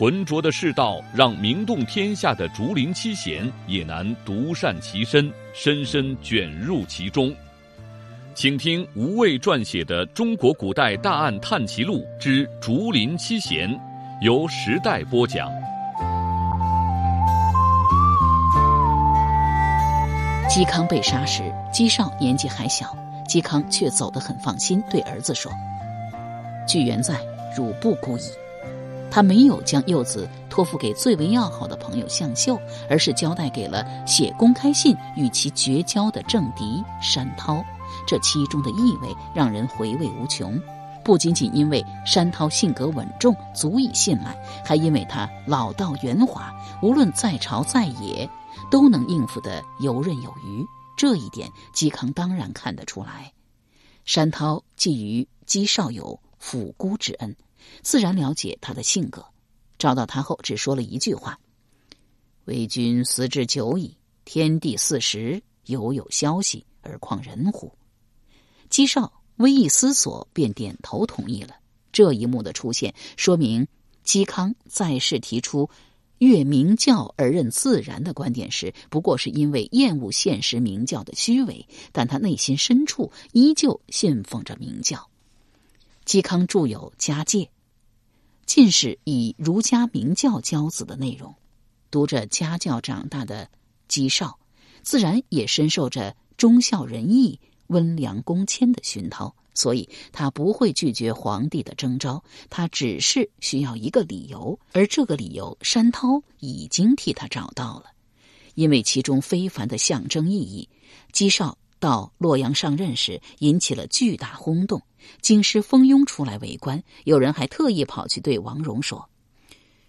浑浊的世道，让名动天下的竹林七贤也难独善其身，深深卷入其中。请听吴畏撰写的《中国古代大案探奇录之竹林七贤》，由时代播讲。嵇康被杀时，嵇绍年纪还小，嵇康却走得很放心，对儿子说：“巨源在，汝不孤矣。”他没有将幼子托付给最为要好的朋友向秀，而是交代给了写公开信与其绝交的政敌山涛。这其中的意味让人回味无穷。不仅仅因为山涛性格稳重，足以信赖，还因为他老道圆滑，无论在朝在野，都能应付得游刃有余。这一点，嵇康当然看得出来。山涛寄于嵇绍有抚孤之恩。自然了解他的性格，找到他后只说了一句话：“为君思之久矣，天地四时，犹有消息，而况人乎？”嵇绍微一思索，便点头同意了。这一幕的出现，说明嵇康在世提出“越明教而任自然”的观点时，不过是因为厌恶现实明教的虚伪，但他内心深处依旧信奉着明教。嵇康著有《家戒》，尽是以儒家明教教子的内容。读着家教长大的嵇绍，自然也深受着忠孝仁义、温良恭谦的熏陶，所以他不会拒绝皇帝的征召。他只是需要一个理由，而这个理由，山涛已经替他找到了，因为其中非凡的象征意义。嵇绍。到洛阳上任时，引起了巨大轰动，京师蜂拥出来围观。有人还特意跑去对王戎说：“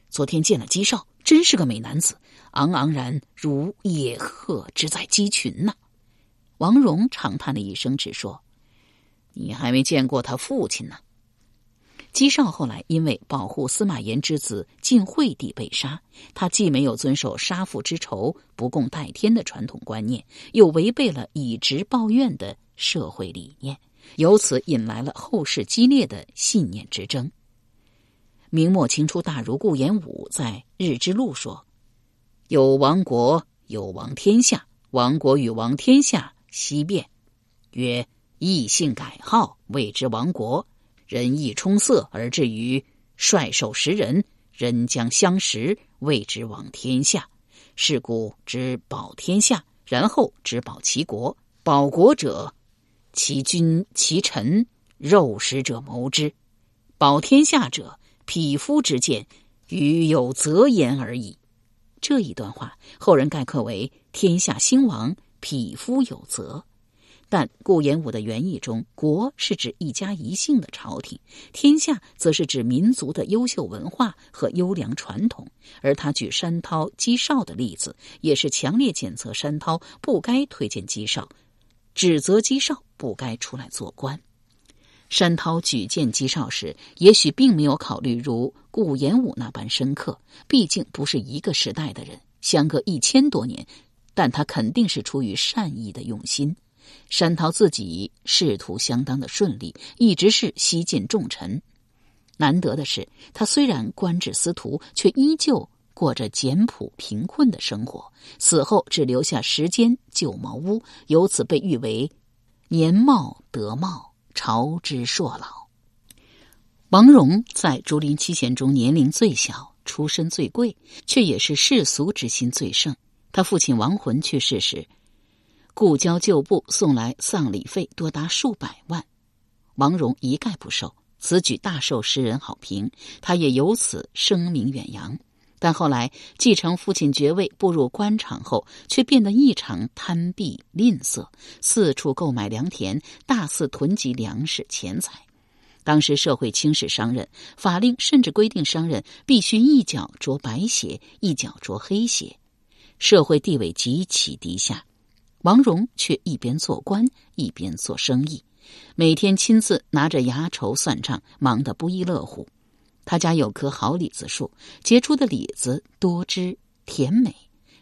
昨天见了姬少，真是个美男子，昂昂然如野鹤之在鸡群呐。”王戎长叹了一声，只说：“你还没见过他父亲呢。”嵇绍后来因为保护司马炎之子晋惠帝被杀，他既没有遵守杀父之仇不共戴天的传统观念，又违背了以直报怨的社会理念，由此引来了后世激烈的信念之争。明末清初大儒顾炎武在《日之录》说：“有亡国，有亡天下。亡国与亡天下，悉变。曰：异姓改号，谓之亡国。”人意充塞而至于率手食人，人将相食，谓之亡天下。是故知保天下，然后知保其国。保国者，其君其臣，肉食者谋之；保天下者，匹夫之见，与有责言而已。这一段话，后人概括为：天下兴亡，匹夫有责。但顾炎武的原意中，国是指一家一姓的朝廷，天下则是指民族的优秀文化和优良传统。而他举山涛、嵇绍的例子，也是强烈谴责山涛不该推荐嵇绍，指责嵇绍不该出来做官。山涛举荐嵇绍时，也许并没有考虑如顾炎武那般深刻，毕竟不是一个时代的人，相隔一千多年，但他肯定是出于善意的用心。山涛自己仕途相当的顺利，一直是西晋重臣。难得的是，他虽然官至司徒，却依旧过着简朴贫困的生活。死后只留下十间旧茅屋，由此被誉为“年茂德茂，朝之硕老”。王戎在竹林七贤中年龄最小，出身最贵，却也是世俗之心最盛。他父亲亡魂去世时。故交旧部送来丧礼费多达数百万，王戎一概不收。此举大受诗人好评，他也由此声名远扬。但后来继承父亲爵位，步入官场后，却变得异常贪鄙吝啬，四处购买良田，大肆囤积粮食钱财。当时社会轻视商人，法令甚至规定商人必须一脚着白鞋，一脚着黑鞋，社会地位极其低下。王戎却一边做官一边做生意，每天亲自拿着牙筹算账，忙得不亦乐乎。他家有棵好李子树，结出的李子多汁甜美。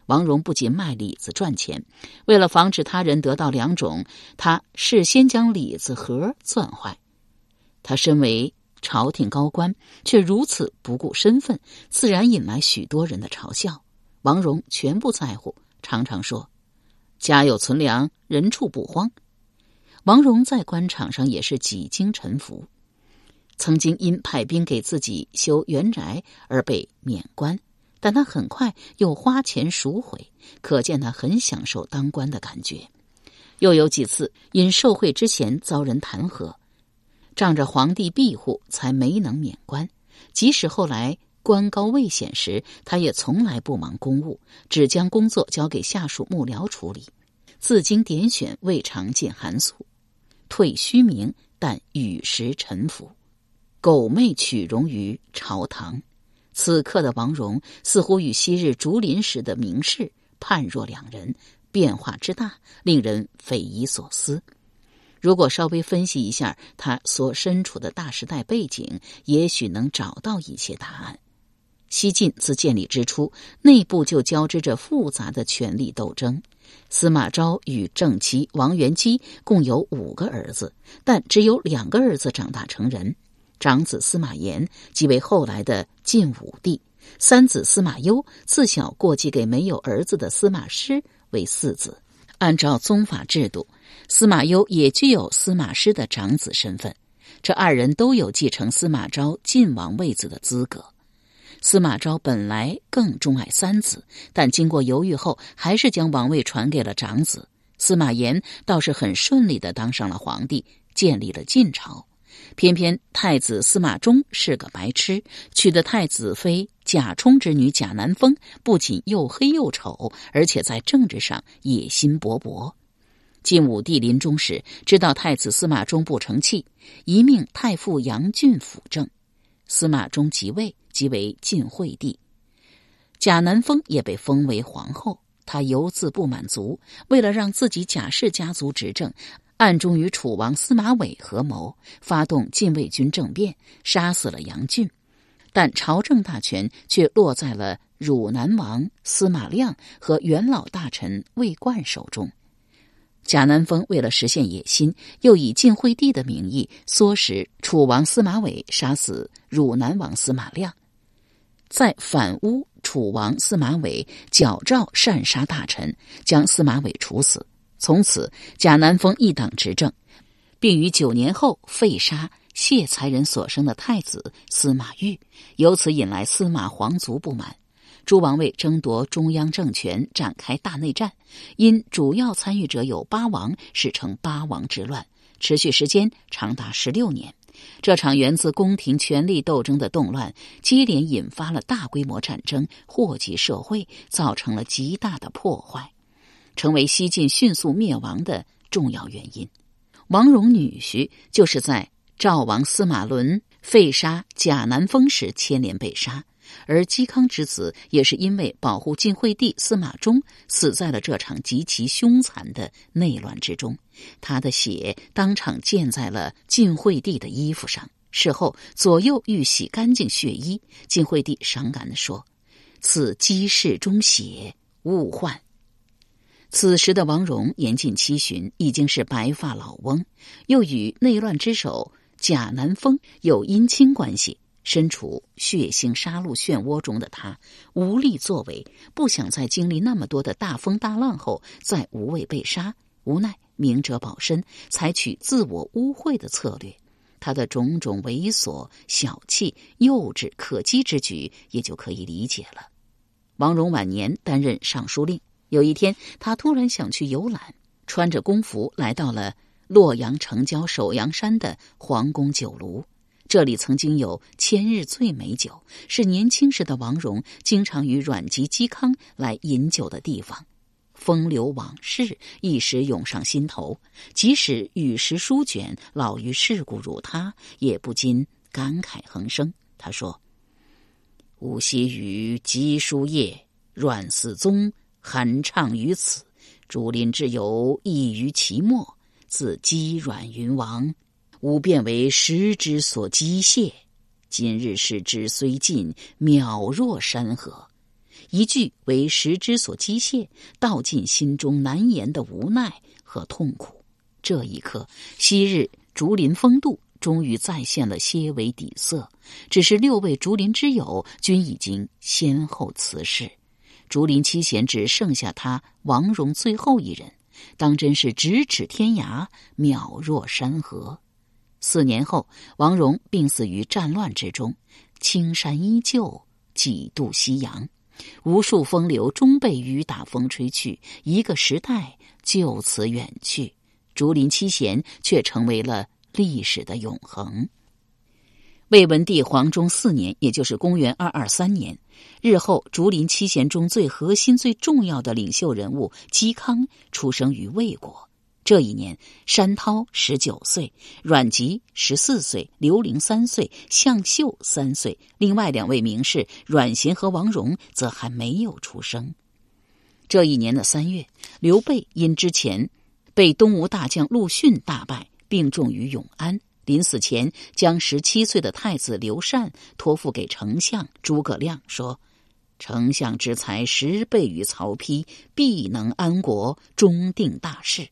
王戎不仅卖李子赚钱，为了防止他人得到良种，他事先将李子核攥坏。他身为朝廷高官，却如此不顾身份，自然引来许多人的嘲笑。王戎全不在乎，常常说。家有存粮，人畜不荒。王戎在官场上也是几经沉浮，曾经因派兵给自己修原宅而被免官，但他很快又花钱赎回，可见他很享受当官的感觉。又有几次因受贿之嫌遭人弹劾，仗着皇帝庇护才没能免官。即使后来官高位显时，他也从来不忙公务，只将工作交给下属幕僚处理。自经点选，未尝见寒素，退虚名，但与时沉浮，苟媚取容于朝堂。此刻的王戎似乎与昔日竹林时的名士判若两人，变化之大，令人匪夷所思。如果稍微分析一下他所身处的大时代背景，也许能找到一些答案。西晋自建立之初，内部就交织着复杂的权力斗争。司马昭与正妻王元姬共有五个儿子，但只有两个儿子长大成人。长子司马炎即为后来的晋武帝，三子司马攸自小过继给没有儿子的司马师为四子。按照宗法制度，司马攸也具有司马师的长子身份，这二人都有继承司马昭晋王位子的资格。司马昭本来更钟爱三子，但经过犹豫后，还是将王位传给了长子司马炎。倒是很顺利的当上了皇帝，建立了晋朝。偏偏太子司马衷是个白痴，娶的太子妃贾充之女贾南风，不仅又黑又丑，而且在政治上野心勃勃。晋武帝临终时，知道太子司马衷不成器，一命太傅杨俊辅政。司马衷即位。即为晋惠帝，贾南风也被封为皇后。他犹自不满足，为了让自己贾氏家族执政，暗中与楚王司马伟合谋，发动禁卫军政变，杀死了杨俊。但朝政大权却落在了汝南王司马亮和元老大臣魏冠手中。贾南风为了实现野心，又以晋惠帝的名义唆使楚王司马伟杀死汝南王司马亮。在反诬楚王司马伟矫诏擅杀大臣，将司马伟处死。从此，贾南风一党执政，并于九年后废杀谢才人所生的太子司马昱，由此引来司马皇族不满，诸王为争夺中央政权展开大内战。因主要参与者有八王，史称八王之乱，持续时间长达十六年。这场源自宫廷权力斗争的动乱，接连引发了大规模战争，祸及社会，造成了极大的破坏，成为西晋迅速灭亡的重要原因。王戎女婿就是在赵王司马伦废杀贾南风时牵连被杀。而嵇康之子也是因为保护晋惠帝司马衷，死在了这场极其凶残的内乱之中。他的血当场溅在了晋惠帝的衣服上。事后左右欲洗干净血衣，晋惠帝伤感地说：“此姬氏中血，勿患。”此时的王戎年近七旬，已经是白发老翁，又与内乱之首贾南风有姻亲关系。身处血腥杀戮漩涡中的他无力作为，不想在经历那么多的大风大浪后再无畏被杀，无奈明哲保身，采取自我污秽的策略。他的种种猥琐、小气、幼稚、可击之举，也就可以理解了。王戎晚年担任尚书令，有一天他突然想去游览，穿着工服来到了洛阳城郊首阳山的皇宫酒楼。这里曾经有千日醉美酒，是年轻时的王戎经常与阮籍、嵇康来饮酒的地方。风流往事一时涌上心头，即使与时书卷，老于世故如他，也不禁感慨横生。他说：“吾昔与嵇书夜，阮嗣宗酣畅于此，竹林之友异于其末，自积阮云王，吾便为时之所机械。今日视之虽近，渺若山河。一句为时之所机械，道尽心中难言的无奈和痛苦。这一刻，昔日竹林风度终于再现了些微底色。只是六位竹林之友均已经先后辞世，竹林七贤只剩下他王戎最后一人，当真是咫尺天涯，渺若山河。四年后，王戎病死于战乱之中，青山依旧，几度夕阳。无数风流终被雨打风吹去，一个时代就此远去。竹林七贤却成为了历史的永恒。魏文帝黄忠四年，也就是公元二二三年，日后竹林七贤中最核心、最重要的领袖人物嵇康出生于魏国。这一年，山涛十九岁，阮籍十四岁，刘伶三岁，向秀三岁。另外两位名士阮咸和王戎则还没有出生。这一年的三月，刘备因之前被东吴大将陆逊大败，病重于永安。临死前，将十七岁的太子刘禅托付给丞相诸葛亮，说：“丞相之才十倍于曹丕，必能安国，终定大事。”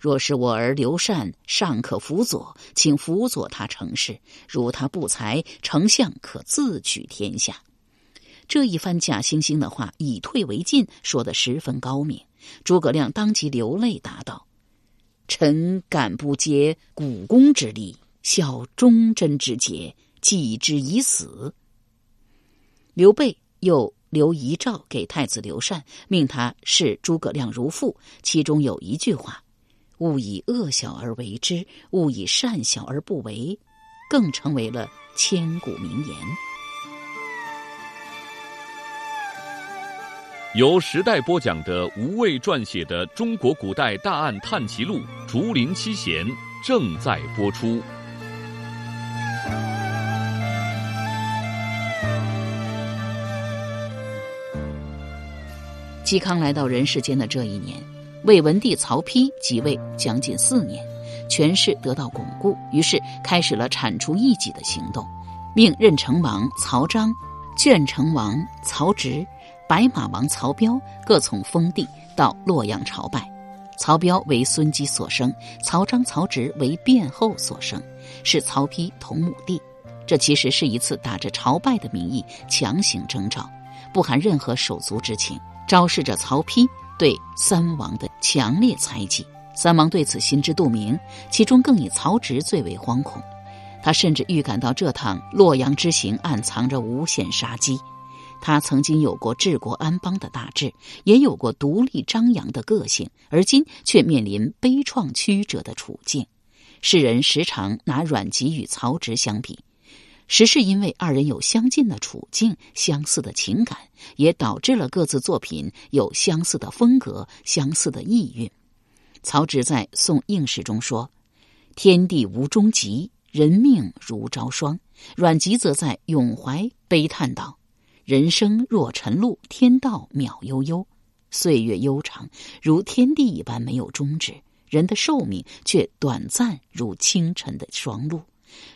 若是我儿刘禅尚可辅佐，请辅佐他成事；如他不才，丞相可自取天下。这一番假惺惺的话，以退为进，说得十分高明。诸葛亮当即流泪答道：“臣敢不竭股肱之力，效忠贞之节，继之以死。”刘备又留遗诏给太子刘禅，命他视诸葛亮如父，其中有一句话。勿以恶小而为之，勿以善小而不为，更成为了千古名言。由时代播讲的吴畏撰写的《中国古代大案探奇录·竹林七贤》正在播出。嵇康来到人世间的这一年。魏文帝曹丕即位将近四年，权势得到巩固，于是开始了铲除异己的行动，命任城王曹彰、卷城王曹植、白马王曹彪各从封地到洛阳朝拜。曹彪为孙姬所生，曹彰、曹植为卞后所生，是曹丕同母弟。这其实是一次打着朝拜的名义强行征召，不含任何手足之情，昭示着曹丕。对三王的强烈猜忌，三王对此心知肚明，其中更以曹植最为惶恐。他甚至预感到这趟洛阳之行暗藏着无限杀机。他曾经有过治国安邦的大志，也有过独立张扬的个性，而今却面临悲怆曲折的处境。世人时常拿阮籍与曹植相比。实是因为二人有相近的处境、相似的情感，也导致了各自作品有相似的风格、相似的意蕴。曹植在《送应试》中说：“天地无终极，人命如朝霜。”阮籍则在《咏怀》悲叹道：“人生若晨露，天道渺悠悠，岁月悠长，如天地一般没有终止，人的寿命却短暂如清晨的霜露。”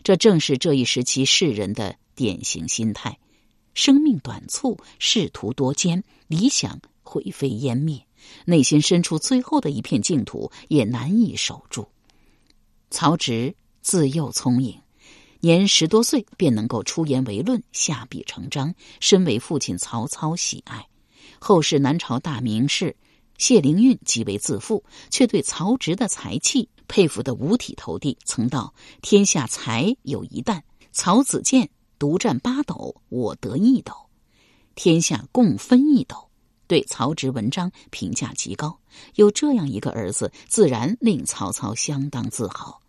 这正是这一时期世人的典型心态：生命短促，仕途多艰，理想灰飞烟灭，内心深处最后的一片净土也难以守住。曹植自幼聪颖，年十多岁便能够出言为论，下笔成章，深为父亲曹操喜爱。后世南朝大名士谢灵运极为自负，却对曹植的才气。佩服的五体投地，曾道：“天下才有一担，曹子建独占八斗，我得一斗；天下共分一斗。”对曹植文章评价极高。有这样一个儿子，自然令曹操相当自豪。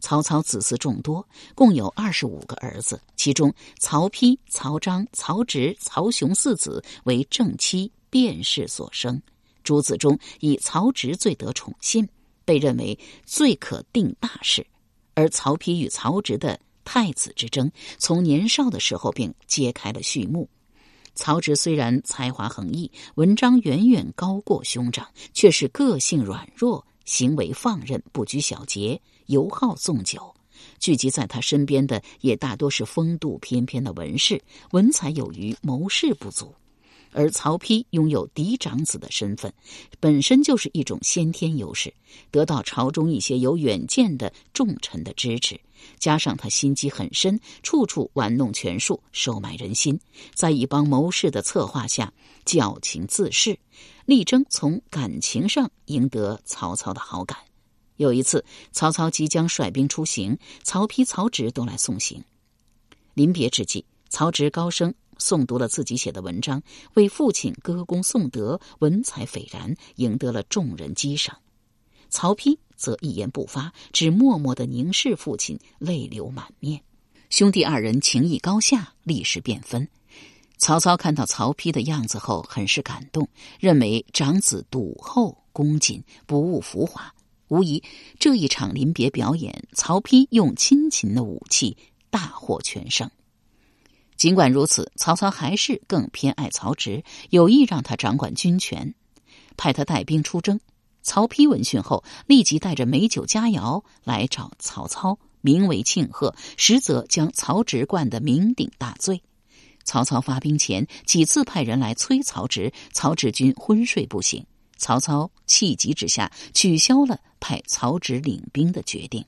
曹操子嗣众多，共有二十五个儿子，其中曹丕、曹彰、曹植、曹雄四子为正妻卞氏所生。诸子中，以曹植最得宠信。被认为最可定大事，而曹丕与曹植的太子之争，从年少的时候便揭开了序幕。曹植虽然才华横溢，文章远远高过兄长，却是个性软弱，行为放任，不拘小节，尤好纵酒。聚集在他身边的也大多是风度翩翩的文士，文采有余，谋事不足。而曹丕拥有嫡长子的身份，本身就是一种先天优势，得到朝中一些有远见的重臣的支持，加上他心机很深，处处玩弄权术，收买人心，在一帮谋士的策划下，矫情自恃，力争从感情上赢得曹操的好感。有一次，曹操即将率兵出行，曹丕、曹植都来送行。临别之际，曹植高声。诵读了自己写的文章，为父亲歌功颂德，文采斐然，赢得了众人激赏。曹丕则一言不发，只默默的凝视父亲，泪流满面。兄弟二人情谊高下，立时变分。曹操看到曹丕的样子后，很是感动，认为长子笃厚恭谨，不务浮华。无疑，这一场临别表演，曹丕用亲情的武器大获全胜。尽管如此，曹操还是更偏爱曹植，有意让他掌管军权，派他带兵出征。曹丕闻讯后，立即带着美酒佳肴来找曹操，名为庆贺，实则将曹植灌得酩酊大醉。曹操发兵前几次派人来催曹植，曹植君昏睡不醒。曹操气急之下，取消了派曹植领兵的决定。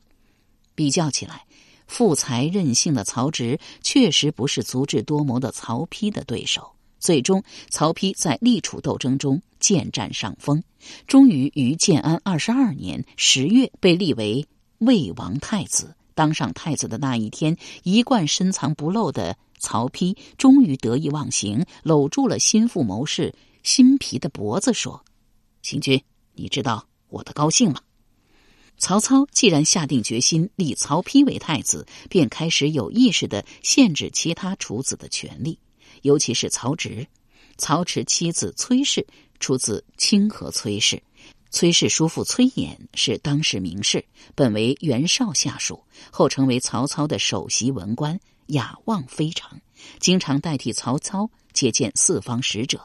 比较起来。富才任性的曹植确实不是足智多谋的曹丕的对手。最终，曹丕在立储斗争中渐占上风，终于于建安二十二年十月被立为魏王太子。当上太子的那一天，一贯深藏不露的曹丕终于得意忘形，搂住了心腹谋士辛毗的脖子，说：“行军，你知道我的高兴吗？”曹操既然下定决心立曹丕为太子，便开始有意识的限制其他处子的权利，尤其是曹植。曹植妻子崔氏出自清河崔氏，崔氏叔父崔琰是当时名士，本为袁绍下属，后成为曹操的首席文官，雅望非常，经常代替曹操接见四方使者。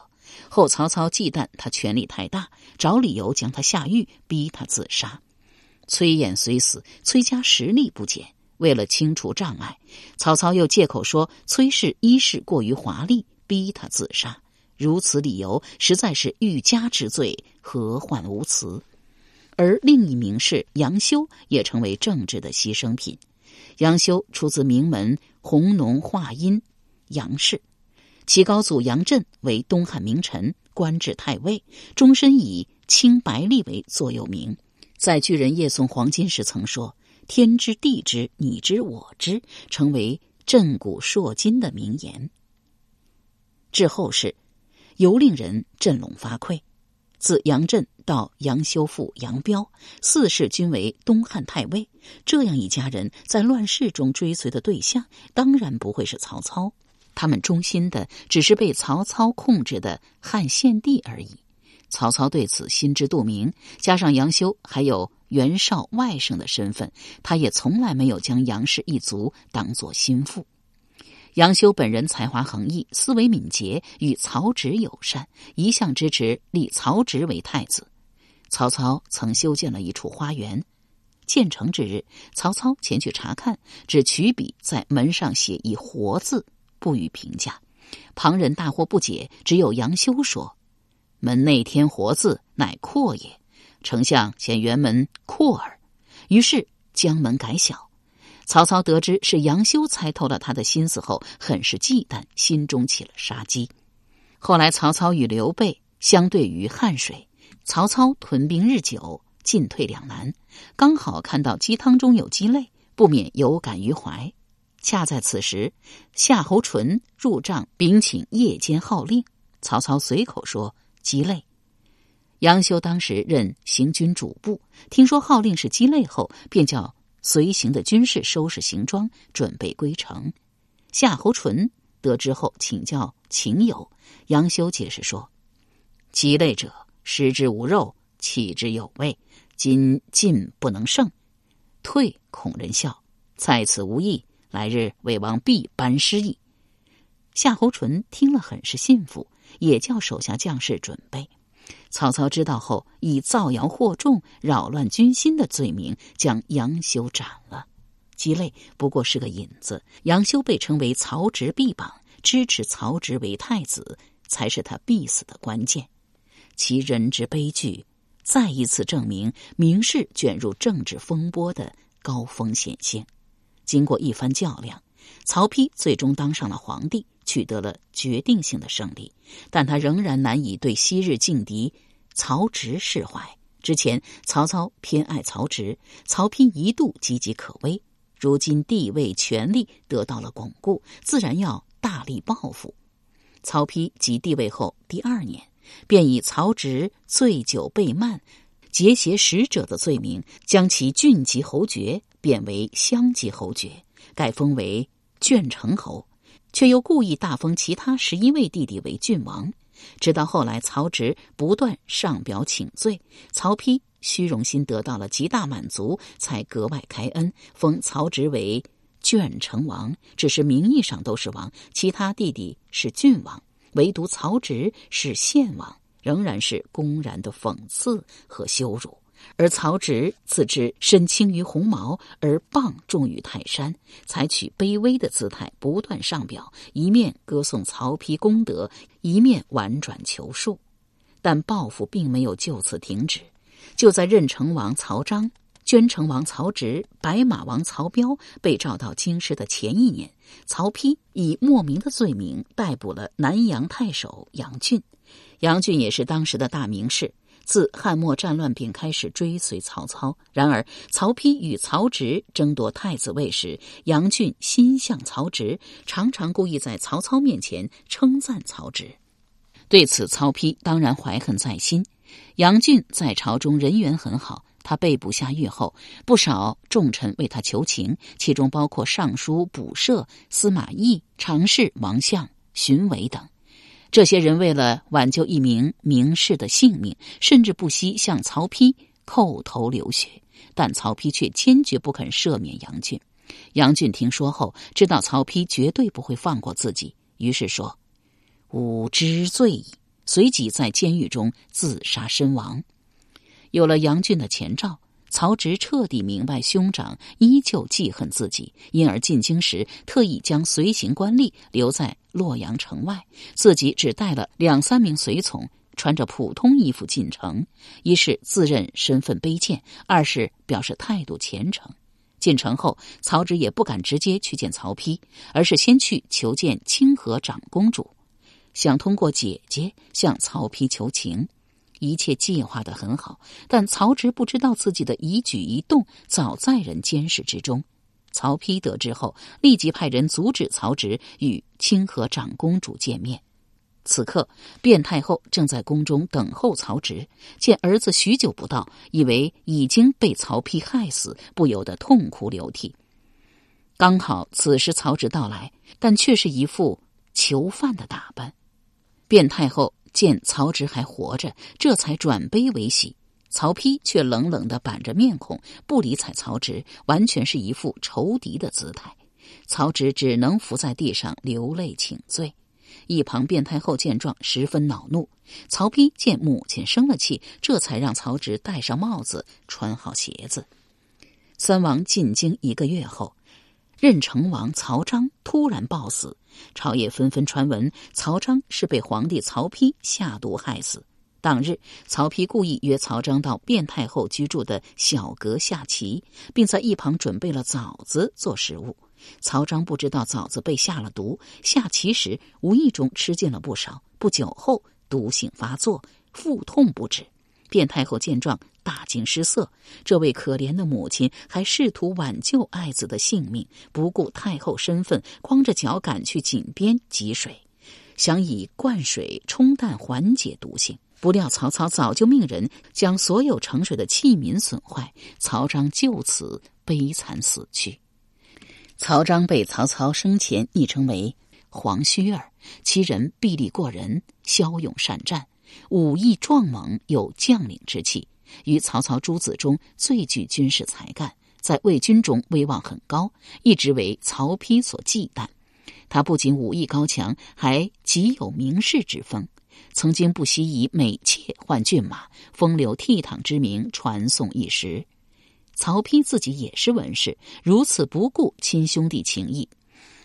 后曹操忌惮他权力太大，找理由将他下狱，逼他自杀。崔琰虽死，崔家实力不减。为了清除障碍，曹操又借口说崔氏衣饰过于华丽，逼他自杀。如此理由实在是欲加之罪，何患无辞？而另一名士杨修也成为政治的牺牲品。杨修出自名门弘农华阴杨氏，其高祖杨震为东汉名臣，官至太尉，终身以清白吏为座右铭。在巨人夜送黄金时，曾说：“天知地知，你知我知”，成为震古烁今的名言。至后世，尤令人振聋发聩。自杨震到杨修父杨彪，四世均为东汉太尉。这样一家人，在乱世中追随的对象，当然不会是曹操。他们忠心的，只是被曹操控制的汉献帝而已。曹操对此心知肚明，加上杨修还有袁绍外甥的身份，他也从来没有将杨氏一族当作心腹。杨修本人才华横溢，思维敏捷，与曹植友善，一向支持立曹植为太子。曹操曾修建了一处花园，建成之日，曹操前去查看，只取笔在门上写一“活”字，不予评价。旁人大惑不解，只有杨修说。门内添活字，乃阔也。丞相嫌辕门阔耳，于是将门改小。曹操得知是杨修猜透了他的心思后，很是忌惮，心中起了杀机。后来曹操与刘备相对于汉水，曹操屯兵日久，进退两难，刚好看到鸡汤中有鸡肋，不免有感于怀。恰在此时，夏侯淳入帐禀请夜间号令，曹操随口说。鸡肋，杨修当时任行军主簿，听说号令是鸡肋后，便叫随行的军士收拾行装，准备归城。夏侯淳得知后请教秦友，杨修解释说：“鸡肋者，食之无肉，弃之有味。今进不能胜，退恐人笑。在此无益，来日魏王必班失矣。”夏侯淳听了很是信服，也叫手下将士准备。曹操知道后，以造谣惑众、扰乱军心的罪名将杨修斩了。鸡肋不过是个引子，杨修被称为曹植臂膀，支持曹植为太子，才是他必死的关键。其人之悲剧，再一次证明明氏卷入政治风波的高风险性。经过一番较量，曹丕最终当上了皇帝。取得了决定性的胜利，但他仍然难以对昔日劲敌曹植释怀。之前曹操偏爱曹植，曹丕一度岌岌可危。如今地位权力得到了巩固，自然要大力报复。曹丕即帝位后第二年，便以曹植醉酒被慢、结挟使者的罪名，将其郡级侯爵贬为乡级侯爵，改封为鄄城侯。却又故意大封其他十一位弟弟为郡王，直到后来曹植不断上表请罪，曹丕虚荣心得到了极大满足，才格外开恩，封曹植为鄄城王。只是名义上都是王，其他弟弟是郡王，唯独曹植是县王，仍然是公然的讽刺和羞辱。而曹植自知身轻于鸿毛，而棒重于泰山，采取卑微的姿态，不断上表，一面歌颂曹丕功德，一面婉转求恕。但报复并没有就此停止。就在任城王曹彰、捐城王曹植、白马王曹彪被召到京师的前一年，曹丕以莫名的罪名逮捕了南阳太守杨俊。杨俊也是当时的大名士。自汉末战乱便开始追随曹操，然而曹丕与曹植争夺太子位时，杨俊心向曹植，常常故意在曹操面前称赞曹植。对此，曹丕当然怀恨在心。杨俊在朝中人缘很好，他被捕下狱后，不少重臣为他求情，其中包括尚书卜射、司马懿、常侍王相、荀伟等。这些人为了挽救一名名士的性命，甚至不惜向曹丕叩头流血，但曹丕却坚决不肯赦免杨俊。杨俊听说后，知道曹丕绝对不会放过自己，于是说：“吾知罪矣。”随即在监狱中自杀身亡。有了杨俊的前兆。曹植彻底明白兄长依旧记恨自己，因而进京时特意将随行官吏留在洛阳城外，自己只带了两三名随从，穿着普通衣服进城。一是自认身份卑贱，二是表示态度虔诚。进城后，曹植也不敢直接去见曹丕，而是先去求见清河长公主，想通过姐姐向曹丕求情。一切计划的很好，但曹植不知道自己的一举一动早在人监视之中。曹丕得知后，立即派人阻止曹植与清河长公主见面。此刻，卞太后正在宫中等候曹植，见儿子许久不到，以为已经被曹丕害死，不由得痛哭流涕。刚好此时曹植到来，但却是一副囚犯的打扮。卞太后。见曹植还活着，这才转悲为喜。曹丕却冷冷的板着面孔，不理睬曹植，完全是一副仇敌的姿态。曹植只能伏在地上流泪请罪。一旁卞太后见状，十分恼怒。曹丕见母亲生了气，这才让曹植戴上帽子，穿好鞋子。三王进京一个月后。任城王曹彰突然暴死，朝野纷纷传闻曹彰是被皇帝曹丕下毒害死。当日，曹丕故意约曹彰到卞太后居住的小阁下棋，并在一旁准备了枣子做食物。曹彰不知道枣子被下了毒，下棋时无意中吃进了不少。不久后，毒性发作，腹痛不止。卞太后见状大惊失色，这位可怜的母亲还试图挽救爱子的性命，不顾太后身份，光着脚赶去井边汲水，想以灌水冲淡缓解毒性。不料曹操早就命人将所有盛水的器皿损坏，曹彰就此悲惨死去。曹彰被曹操生前昵称为黄须儿，其人臂力过人，骁勇善战。武艺壮猛，有将领之气，与曹操诸子中最具军事才干，在魏军中威望很高，一直为曹丕所忌惮。他不仅武艺高强，还极有名士之风，曾经不惜以美妾换骏马，风流倜傥之名传颂一时。曹丕自己也是文士，如此不顾亲兄弟情谊，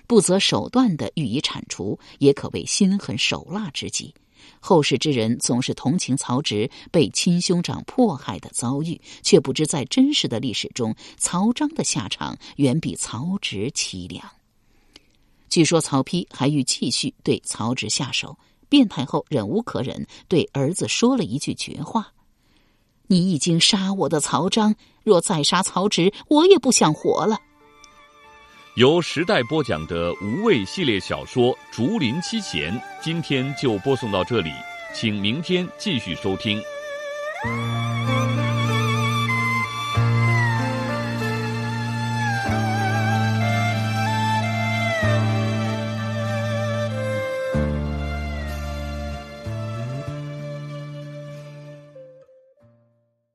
不择手段的予以铲除，也可谓心狠手辣之极。后世之人总是同情曹植被亲兄长迫害的遭遇，却不知在真实的历史中，曹彰的下场远比曹植凄凉。据说曹丕还欲继续对曹植下手，变态后忍无可忍，对儿子说了一句绝话：“你已经杀我的曹彰，若再杀曹植，我也不想活了。”由时代播讲的无畏系列小说《竹林七贤》，今天就播送到这里，请明天继续收听。